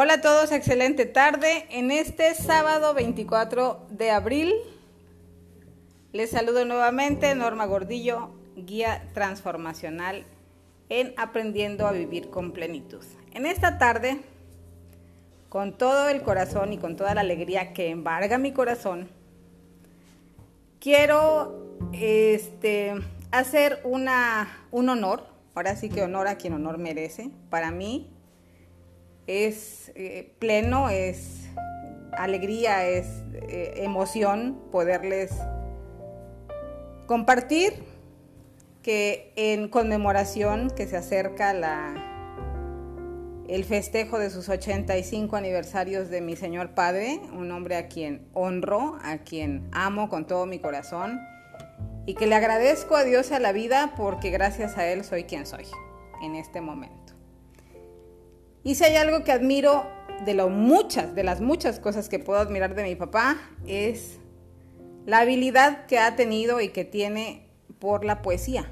Hola a todos, excelente tarde. En este sábado 24 de abril les saludo nuevamente Norma Gordillo, guía transformacional en Aprendiendo a Vivir con Plenitud. En esta tarde, con todo el corazón y con toda la alegría que embarga mi corazón, quiero este, hacer una, un honor, ahora sí que honor a quien honor merece, para mí es eh, pleno, es alegría, es eh, emoción poderles compartir que en conmemoración que se acerca la, el festejo de sus 85 aniversarios de mi Señor Padre, un hombre a quien honro, a quien amo con todo mi corazón y que le agradezco a Dios a la vida porque gracias a Él soy quien soy en este momento. Y si hay algo que admiro de de las muchas cosas que puedo admirar de mi papá, es la habilidad que ha tenido y que tiene por la poesía.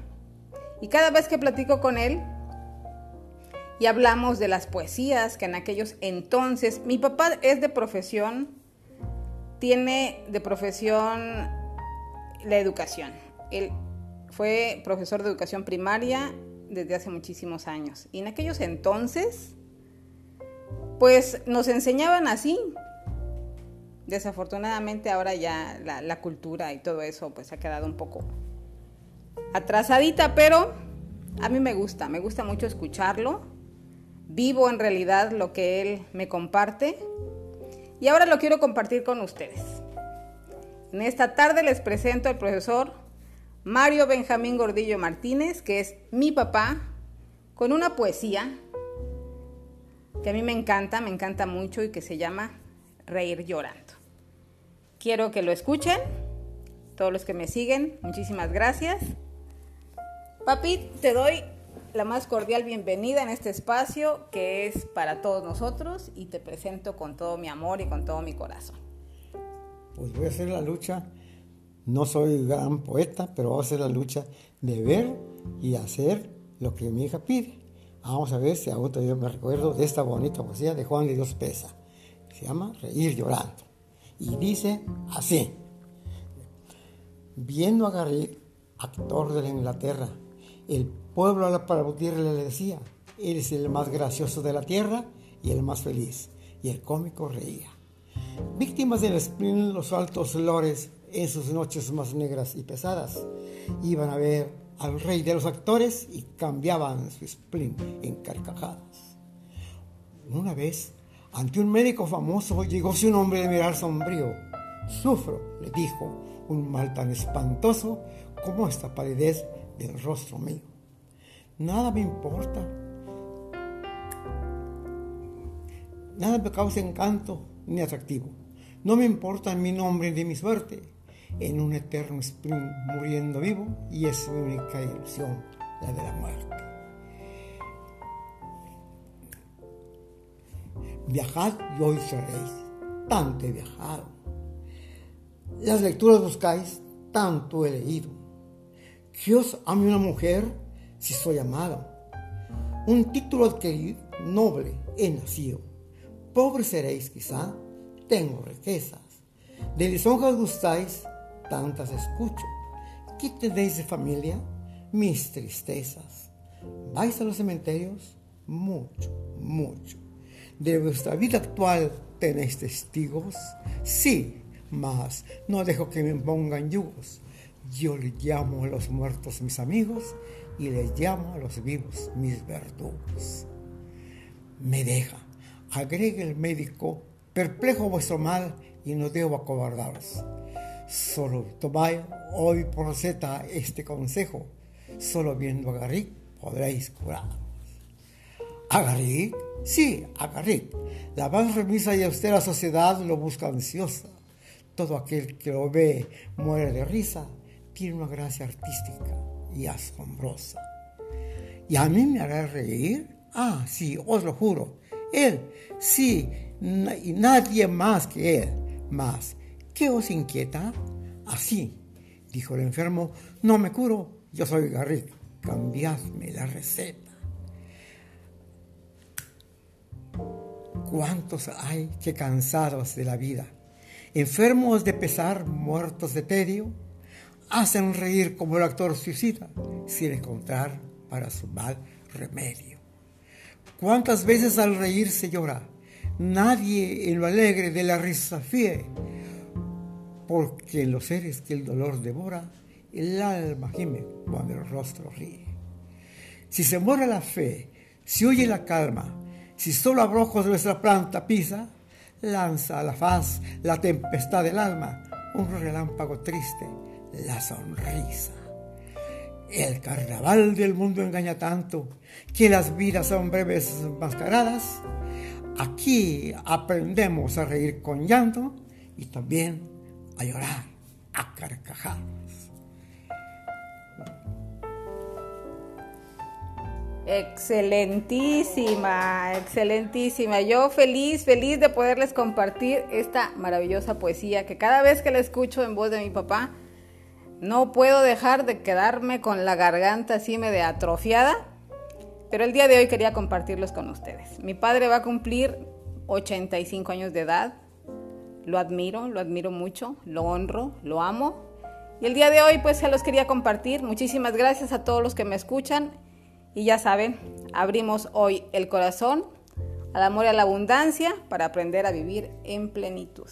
Y cada vez que platico con él y hablamos de las poesías que en aquellos entonces, mi papá es de profesión, tiene de profesión la educación. Él fue profesor de educación primaria desde hace muchísimos años. Y en aquellos entonces pues nos enseñaban así. Desafortunadamente ahora ya la, cultura y todo eso pues ha quedado un poco atrasadita, pero a mí me gusta, me gusta mucho escucharlo. Vivo en realidad lo que él me comparte y ahora lo quiero compartir con ustedes. En esta tarde les presento al profesor Mario Benjamín Gordillo Martínez, que es mi papá, con una poesía que a mí me encanta, me encanta mucho y que se llama Reír llorando. Quiero que lo escuchen, todos los que me siguen, muchísimas gracias. Papi, te doy la más cordial bienvenida en este espacio que es para todos nosotros y te presento con todo mi amor y con todo mi corazón. Pues voy a hacer la lucha, no soy gran poeta, pero voy a hacer la lucha de ver y hacer lo que mi hija pide. Vamos a ver si aún todavía me recuerdo de esta bonita poesía de Juan de Dios Pesa. Se llama Reír llorando. Y dice así. Viendo a Garrick, actor de la Inglaterra, el pueblo a la aplaudirle le decía, eres el más gracioso de la tierra y el más feliz. Y el cómico reía. Víctimas del spleen, los altos lores, en sus noches más negras y pesadas, iban a ver al rey de los actores y cambiaban su spleen en carcajadas. Una vez, ante un médico famoso, llegó un hombre de mirar sombrío. Sufro, le dijo, un mal tan espantoso como esta palidez del rostro mío. Nada me importa. Nada me causa encanto ni atractivo. No me importa mi nombre ni mi suerte en un eterno sprint muriendo vivo y es mi única ilusión, la de la muerte. Viajad y hoy seréis, tanto he viajado. Las lecturas buscáis, tanto he leído. Que os ame una mujer si soy amado. Un título adquirido, noble he nacido. Pobre seréis quizá, tengo riquezas. De lisonjas gustáis, tantas escucho. ¿Qué tenéis de familia? Mis tristezas. ¿Vais a los cementerios? Mucho, mucho. ¿De vuestra vida actual tenéis testigos? Sí, mas no dejo que me pongan yugos. Yo le llamo a los muertos mis amigos y les llamo a los vivos mis verdugos. Me deja, agregue el médico, perplejo vuestro mal y no debo acobardaros. Solo tomad hoy por receta este consejo. Solo viendo a Garrick podréis curar. ¿A Garrick? Sí, a Garrick. La más remisa y austera sociedad lo busca ansiosa. Todo aquel que lo ve muere de risa. Tiene una gracia artística y asombrosa. ¿Y a mí me hará reír? Ah, sí, os lo juro. Él, sí, y nadie más que él. Más, ¿Qué os inquieta? Así, dijo el enfermo, no me curo, yo soy Garrick, cambiadme la receta. ¿Cuántos hay que cansados de la vida, enfermos de pesar, muertos de tedio, hacen reír como el actor suicida sin encontrar para su mal remedio? ¿Cuántas veces al reír se llora? Nadie en lo alegre de la risa fíe, porque en los seres que el dolor devora, el alma gime cuando el rostro ríe. Si se muere la fe, si huye la calma, si solo abrojos de nuestra planta pisa, lanza a la faz la tempestad del alma, un relámpago triste, la sonrisa. El carnaval del mundo engaña tanto que las vidas son breves mascaradas. Aquí aprendemos a reír con llanto y también a llorar a carcajadas. Excelentísima, excelentísima. Yo feliz, feliz de poderles compartir esta maravillosa poesía que cada vez que la escucho en voz de mi papá, no puedo dejar de quedarme con la garganta así medio atrofiada, pero el día de hoy quería compartirlos con ustedes. Mi padre va a cumplir 85 años de edad. Lo admiro, lo admiro mucho, lo honro, lo amo. Y el día de hoy pues se los quería compartir. Muchísimas gracias a todos los que me escuchan. Y ya saben, abrimos hoy el corazón al amor y a la abundancia para aprender a vivir en plenitud.